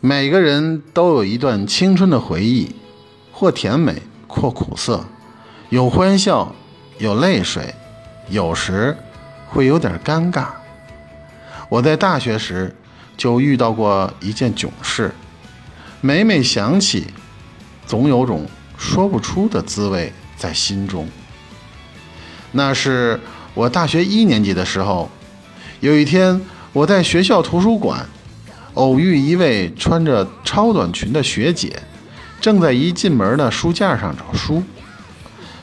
每个人都有一段青春的回忆，或甜美，或苦涩，有欢笑，有泪水，有时会有点尴尬。我在大学时就遇到过一件囧事，每每想起，总有种说不出的滋味在心中。那是我大学一年级的时候，有一天我在学校图书馆。偶遇一位穿着超短裙的学姐，正在一进门的书架上找书。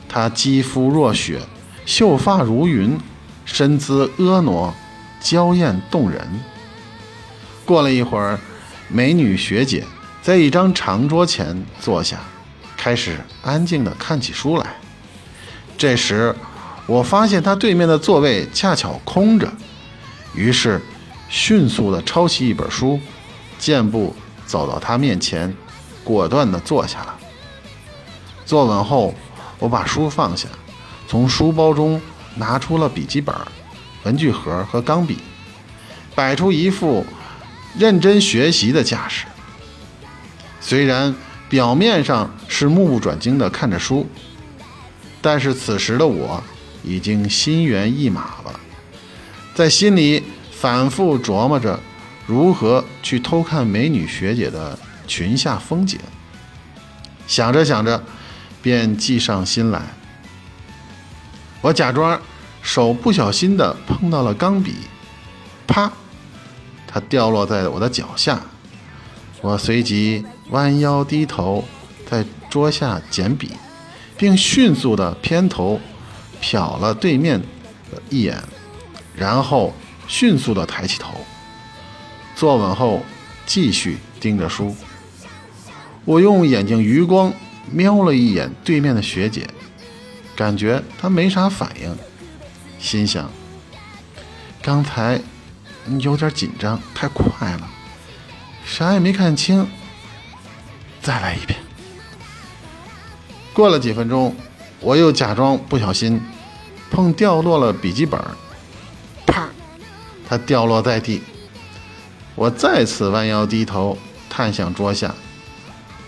她肌肤若雪，秀发如云，身姿婀娜，娇艳动人。过了一会儿，美女学姐在一张长桌前坐下，开始安静地看起书来。这时，我发现她对面的座位恰巧空着，于是。迅速地抄起一本书，健步走到他面前，果断地坐下了。坐稳后，我把书放下，从书包中拿出了笔记本、文具盒和钢笔，摆出一副认真学习的架势。虽然表面上是目不转睛地看着书，但是此时的我已经心猿意马了，在心里。反复琢磨着如何去偷看美女学姐的裙下风景，想着想着，便计上心来。我假装手不小心的碰到了钢笔，啪，它掉落在我的脚下。我随即弯腰低头，在桌下捡笔，并迅速的偏头瞟了对面一眼，然后。迅速地抬起头，坐稳后继续盯着书。我用眼睛余光瞄了一眼对面的学姐，感觉她没啥反应，心想：刚才有点紧张，太快了，啥也没看清。再来一遍。过了几分钟，我又假装不小心碰掉落了笔记本。它掉落在地，我再次弯腰低头，探向桌下，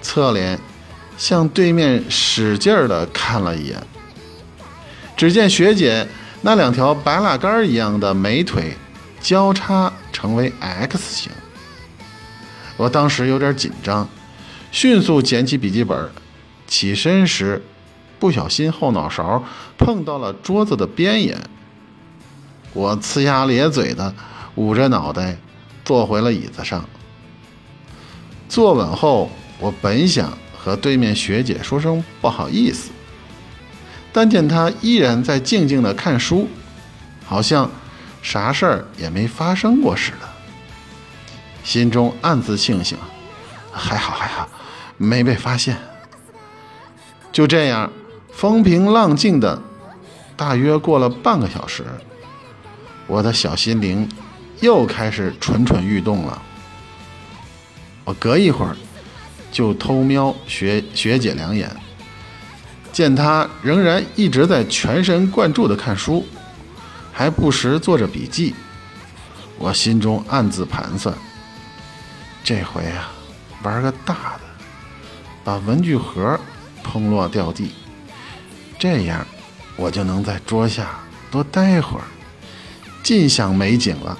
侧脸向对面使劲儿地看了一眼。只见学姐那两条白蜡杆一样的美腿交叉成为 X 型。我当时有点紧张，迅速捡起笔记本，起身时不小心后脑勺碰到了桌子的边沿。我呲牙咧嘴的捂着脑袋坐回了椅子上。坐稳后，我本想和对面学姐说声不好意思，但见她依然在静静的看书，好像啥事儿也没发生过似的，心中暗自庆幸，还好还好，没被发现。就这样，风平浪静的，大约过了半个小时。我的小心灵又开始蠢蠢欲动了。我隔一会儿就偷瞄学学姐两眼，见她仍然一直在全神贯注地看书，还不时做着笔记。我心中暗自盘算：这回啊，玩个大的，把文具盒碰落掉地，这样我就能在桌下多待会儿。尽享美景了。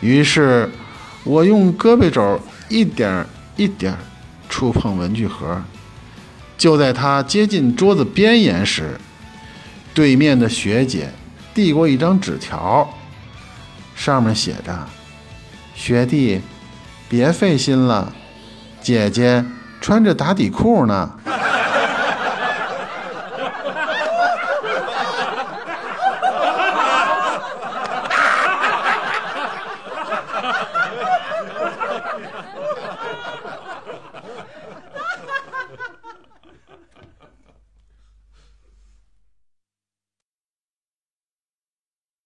于是，我用胳膊肘一点一点触碰文具盒。就在它接近桌子边沿时，对面的学姐递过一张纸条，上面写着：“学弟，别费心了，姐姐穿着打底裤呢。”